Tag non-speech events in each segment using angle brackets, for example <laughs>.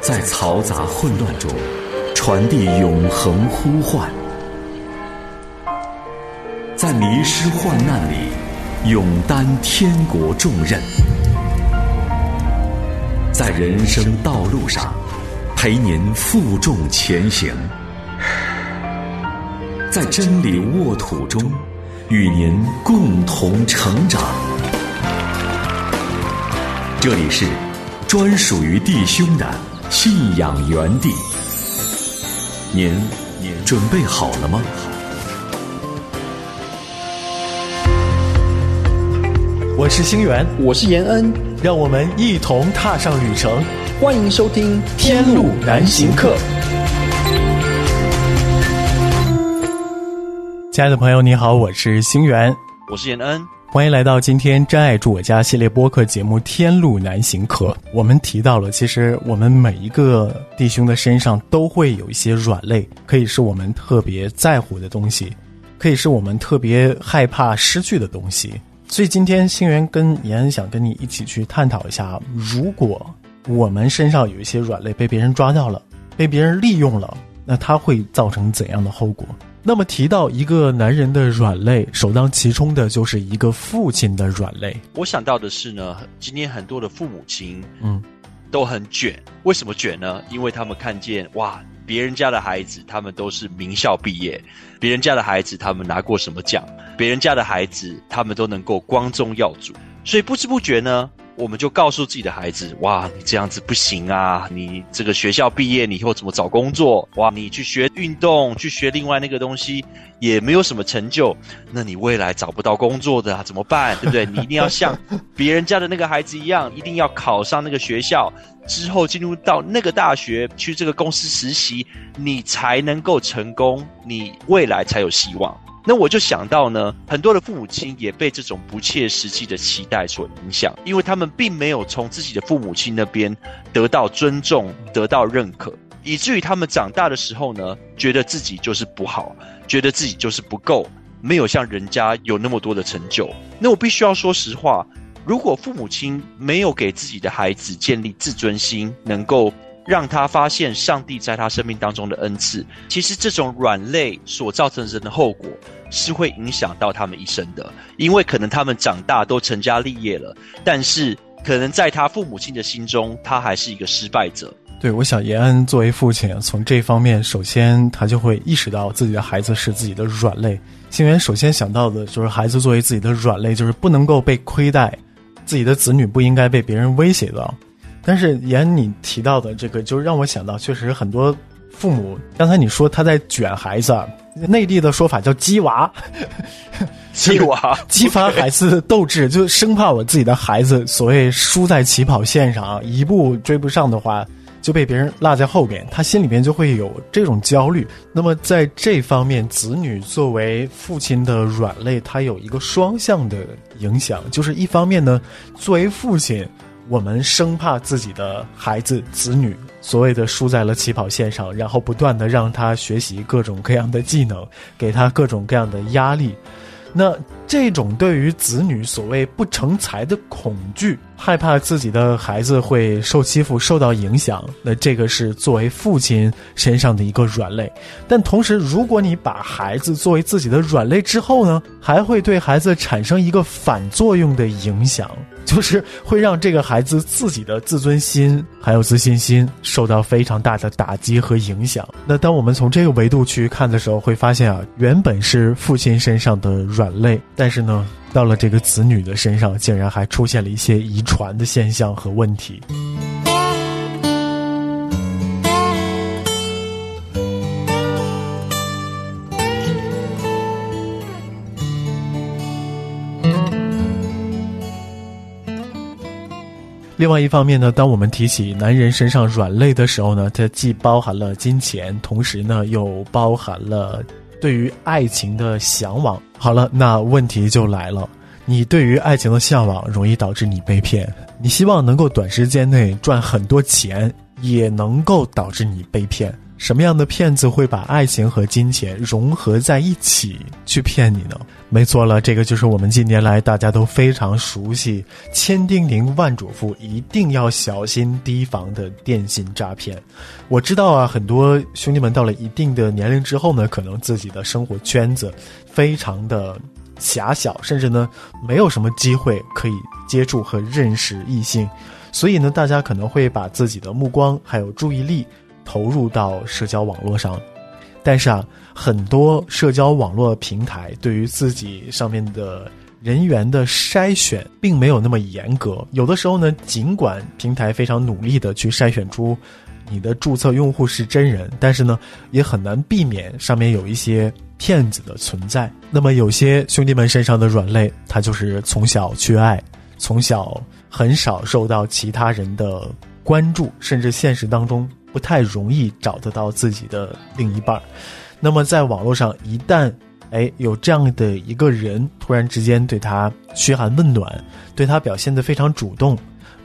在嘈杂混乱中传递永恒呼唤，在迷失患难里勇担天国重任，在人生道路上陪您负重前行，在真理沃土中与您共同成长。这里是专属于弟兄的信仰原地，您您准备好了吗？我是星源，我是延恩，让我们一同踏上旅程。欢迎收听《天路难行客》。亲爱的朋友，你好，我是星源，我是延恩。欢迎来到今天真爱住我家系列播客节目《天路难行客》。我们提到了，其实我们每一个弟兄的身上都会有一些软肋，可以是我们特别在乎的东西，可以是我们特别害怕失去的东西。所以今天星源跟延恩想跟你一起去探讨一下，如果我们身上有一些软肋被别人抓到了，被别人利用了，那它会造成怎样的后果？那么提到一个男人的软肋，首当其冲的就是一个父亲的软肋。我想到的是呢，今天很多的父母亲，嗯，都很卷。为什么卷呢？因为他们看见哇，别人家的孩子他们都是名校毕业，别人家的孩子他们拿过什么奖，别人家的孩子他们都能够光宗耀祖，所以不知不觉呢。我们就告诉自己的孩子：哇，你这样子不行啊！你这个学校毕业，你以后怎么找工作？哇，你去学运动，去学另外那个东西，也没有什么成就，那你未来找不到工作的怎么办？对不对？你一定要像别人家的那个孩子一样，<laughs> 一定要考上那个学校，之后进入到那个大学，去这个公司实习，你才能够成功，你未来才有希望。那我就想到呢，很多的父母亲也被这种不切实际的期待所影响，因为他们并没有从自己的父母亲那边得到尊重、得到认可，以至于他们长大的时候呢，觉得自己就是不好，觉得自己就是不够，没有像人家有那么多的成就。那我必须要说实话，如果父母亲没有给自己的孩子建立自尊心，能够。让他发现上帝在他生命当中的恩赐。其实这种软肋所造成的后果，是会影响到他们一生的。因为可能他们长大都成家立业了，但是可能在他父母亲的心中，他还是一个失败者。对，我想延安作为父亲，从这方面，首先他就会意识到自己的孩子是自己的软肋。新源首先想到的就是孩子作为自己的软肋，就是不能够被亏待，自己的子女不应该被别人威胁到。但是严你提到的这个，就让我想到，确实很多父母，刚才你说他在卷孩子，内地的说法叫“鸡娃”，鸡娃 <laughs> 激发孩子的斗志，就生怕我自己的孩子所谓输在起跑线上，一步追不上的话，就被别人落在后边，他心里边就会有这种焦虑。那么在这方面，子女作为父亲的软肋，他有一个双向的影响，就是一方面呢，作为父亲。我们生怕自己的孩子、子女所谓的输在了起跑线上，然后不断的让他学习各种各样的技能，给他各种各样的压力。那这种对于子女所谓不成才的恐惧，害怕自己的孩子会受欺负、受到影响，那这个是作为父亲身上的一个软肋。但同时，如果你把孩子作为自己的软肋之后呢，还会对孩子产生一个反作用的影响。就是会让这个孩子自己的自尊心还有自信心受到非常大的打击和影响。那当我们从这个维度去看的时候，会发现啊，原本是父亲身上的软肋，但是呢，到了这个子女的身上，竟然还出现了一些遗传的现象和问题。另外一方面呢，当我们提起男人身上软肋的时候呢，它既包含了金钱，同时呢又包含了对于爱情的向往。好了，那问题就来了，你对于爱情的向往容易导致你被骗，你希望能够短时间内赚很多钱，也能够导致你被骗。什么样的骗子会把爱情和金钱融合在一起去骗你呢？没错了，这个就是我们近年来大家都非常熟悉、千叮咛万嘱咐一定要小心提防的电信诈骗。我知道啊，很多兄弟们到了一定的年龄之后呢，可能自己的生活圈子非常的狭小，甚至呢没有什么机会可以接触和认识异性，所以呢，大家可能会把自己的目光还有注意力。投入到社交网络上，但是啊，很多社交网络平台对于自己上面的人员的筛选并没有那么严格。有的时候呢，尽管平台非常努力的去筛选出你的注册用户是真人，但是呢，也很难避免上面有一些骗子的存在。那么有些兄弟们身上的软肋，他就是从小缺爱，从小很少受到其他人的关注，甚至现实当中。不太容易找得到自己的另一半，那么在网络上，一旦哎有这样的一个人突然之间对他嘘寒问暖，对他表现得非常主动，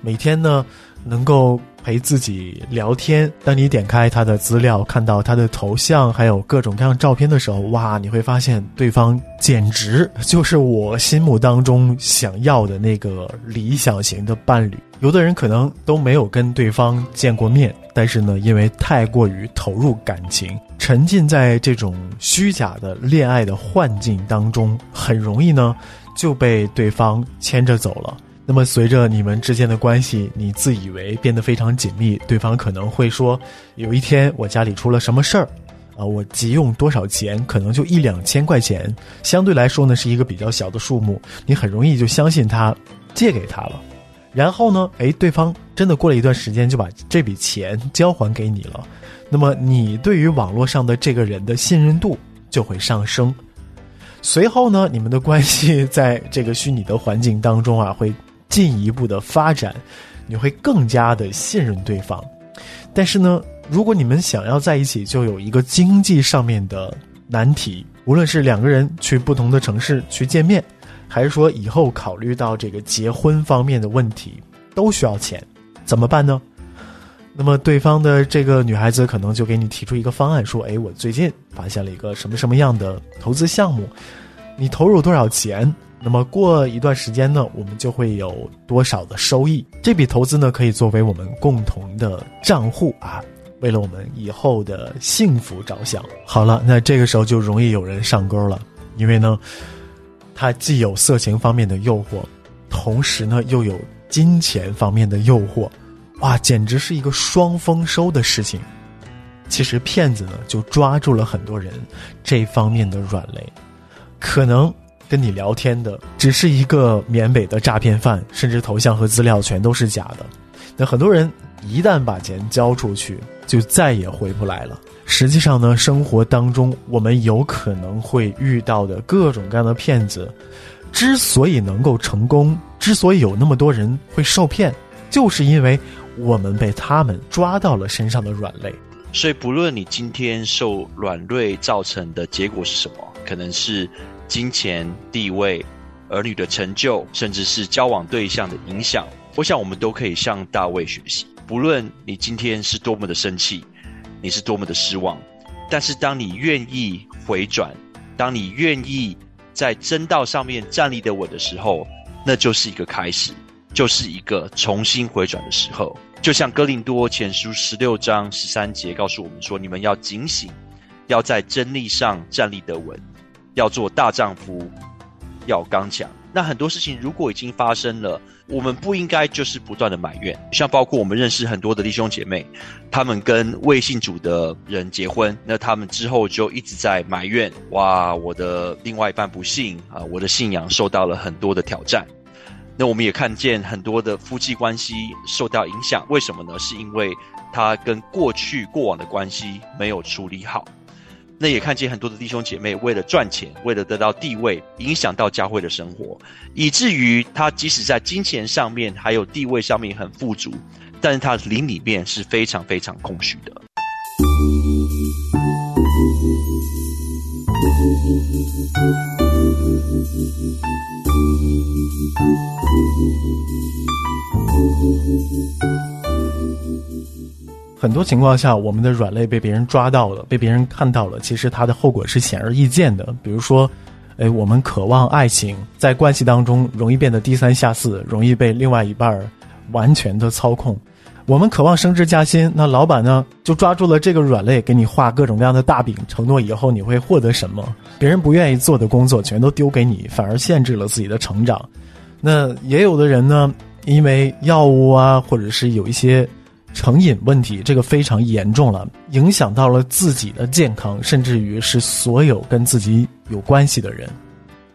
每天呢能够。陪自己聊天。当你点开他的资料，看到他的头像，还有各种各样照片的时候，哇，你会发现对方简直就是我心目当中想要的那个理想型的伴侣。有的人可能都没有跟对方见过面，但是呢，因为太过于投入感情，沉浸在这种虚假的恋爱的幻境当中，很容易呢就被对方牵着走了。那么，随着你们之间的关系，你自以为变得非常紧密，对方可能会说：“有一天我家里出了什么事儿，啊，我急用多少钱，可能就一两千块钱，相对来说呢是一个比较小的数目，你很容易就相信他，借给他了。然后呢，哎，对方真的过了一段时间就把这笔钱交还给你了，那么你对于网络上的这个人的信任度就会上升。随后呢，你们的关系在这个虚拟的环境当中啊，会。进一步的发展，你会更加的信任对方。但是呢，如果你们想要在一起，就有一个经济上面的难题。无论是两个人去不同的城市去见面，还是说以后考虑到这个结婚方面的问题，都需要钱，怎么办呢？那么对方的这个女孩子可能就给你提出一个方案，说：“哎，我最近发现了一个什么什么样的投资项目，你投入多少钱？”那么过一段时间呢，我们就会有多少的收益？这笔投资呢，可以作为我们共同的账户啊，为了我们以后的幸福着想。好了，那这个时候就容易有人上钩了，因为呢，它既有色情方面的诱惑，同时呢又有金钱方面的诱惑，哇，简直是一个双丰收的事情。其实骗子呢就抓住了很多人这方面的软肋，可能。跟你聊天的只是一个缅北的诈骗犯，甚至头像和资料全都是假的。那很多人一旦把钱交出去，就再也回不来了。实际上呢，生活当中我们有可能会遇到的各种各样的骗子，之所以能够成功，之所以有那么多人会受骗，就是因为我们被他们抓到了身上的软肋。所以，不论你今天受软肋造成的结果是什么，可能是。金钱、地位、儿女的成就，甚至是交往对象的影响，我想我们都可以向大卫学习。不论你今天是多么的生气，你是多么的失望，但是当你愿意回转，当你愿意在真道上面站立的稳的时候，那就是一个开始，就是一个重新回转的时候。就像哥林多前书十六章十三节告诉我们说：“你们要警醒，要在真理上站立得稳。”要做大丈夫，要刚强。那很多事情如果已经发生了，我们不应该就是不断的埋怨。像包括我们认识很多的弟兄姐妹，他们跟未信主的人结婚，那他们之后就一直在埋怨：哇，我的另外一半不信啊，我的信仰受到了很多的挑战。那我们也看见很多的夫妻关系受到影响，为什么呢？是因为他跟过去过往的关系没有处理好。那也看见很多的弟兄姐妹为了赚钱，为了得到地位，影响到教会的生活，以至于他即使在金钱上面还有地位上面很富足，但是他灵里面是非常非常空虚的。很多情况下，我们的软肋被别人抓到了，被别人看到了，其实它的后果是显而易见的。比如说，哎，我们渴望爱情，在关系当中容易变得低三下四，容易被另外一半完全的操控。我们渴望升职加薪，那老板呢就抓住了这个软肋，给你画各种各样的大饼，承诺以后你会获得什么？别人不愿意做的工作全都丢给你，反而限制了自己的成长。那也有的人呢，因为药物啊，或者是有一些。成瘾问题，这个非常严重了，影响到了自己的健康，甚至于是所有跟自己有关系的人，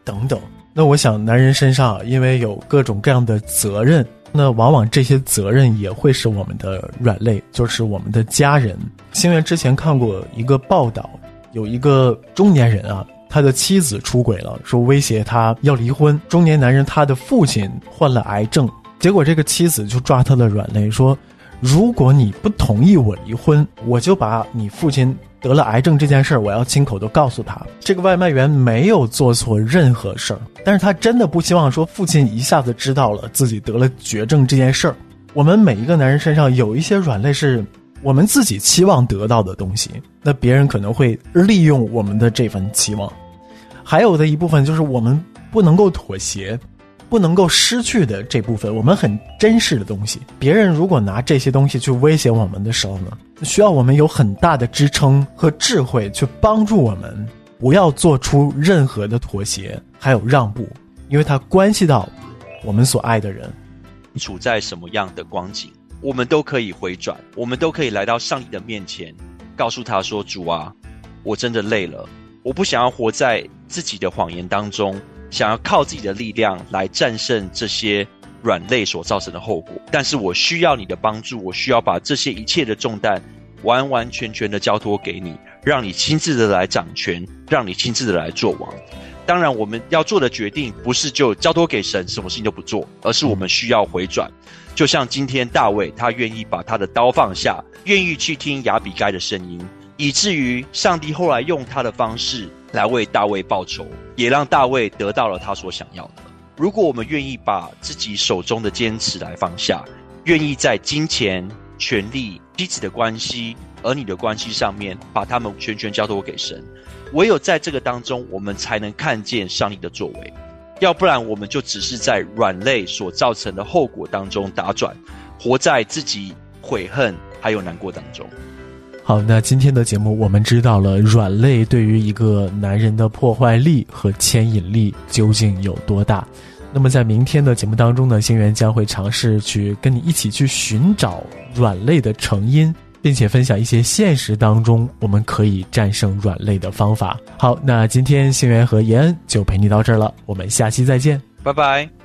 等等。那我想，男人身上因为有各种各样的责任，那往往这些责任也会是我们的软肋，就是我们的家人。星月之前看过一个报道，有一个中年人啊，他的妻子出轨了，说威胁他要离婚。中年男人他的父亲患了癌症，结果这个妻子就抓他的软肋说。如果你不同意我离婚，我就把你父亲得了癌症这件事儿，我要亲口都告诉他。这个外卖员没有做错任何事儿，但是他真的不希望说父亲一下子知道了自己得了绝症这件事儿。我们每一个男人身上有一些软肋，是我们自己期望得到的东西，那别人可能会利用我们的这份期望。还有的一部分就是我们不能够妥协。不能够失去的这部分，我们很珍视的东西。别人如果拿这些东西去威胁我们的时候呢，需要我们有很大的支撑和智慧去帮助我们，不要做出任何的妥协还有让步，因为它关系到我们所爱的人处在什么样的光景，我们都可以回转，我们都可以来到上帝的面前，告诉他说：“主啊，我真的累了，我不想要活在自己的谎言当中。”想要靠自己的力量来战胜这些软肋所造成的后果，但是我需要你的帮助，我需要把这些一切的重担完完全全的交托给你，让你亲自的来掌权，让你亲自的来做王。当然，我们要做的决定不是就交托给神，什么事情都不做，而是我们需要回转。就像今天大卫，他愿意把他的刀放下，愿意去听亚比该的声音，以至于上帝后来用他的方式。来为大卫报仇，也让大卫得到了他所想要的。如果我们愿意把自己手中的坚持来放下，愿意在金钱、权力、妻子的关系、儿女的关系上面，把他们全权交托给神，唯有在这个当中，我们才能看见上帝的作为。要不然，我们就只是在软肋所造成的后果当中打转，活在自己悔恨还有难过当中。好，那今天的节目我们知道了软肋对于一个男人的破坏力和牵引力究竟有多大。那么在明天的节目当中呢，星源将会尝试去跟你一起去寻找软肋的成因，并且分享一些现实当中我们可以战胜软肋的方法。好，那今天星源和延恩就陪你到这儿了，我们下期再见，拜拜。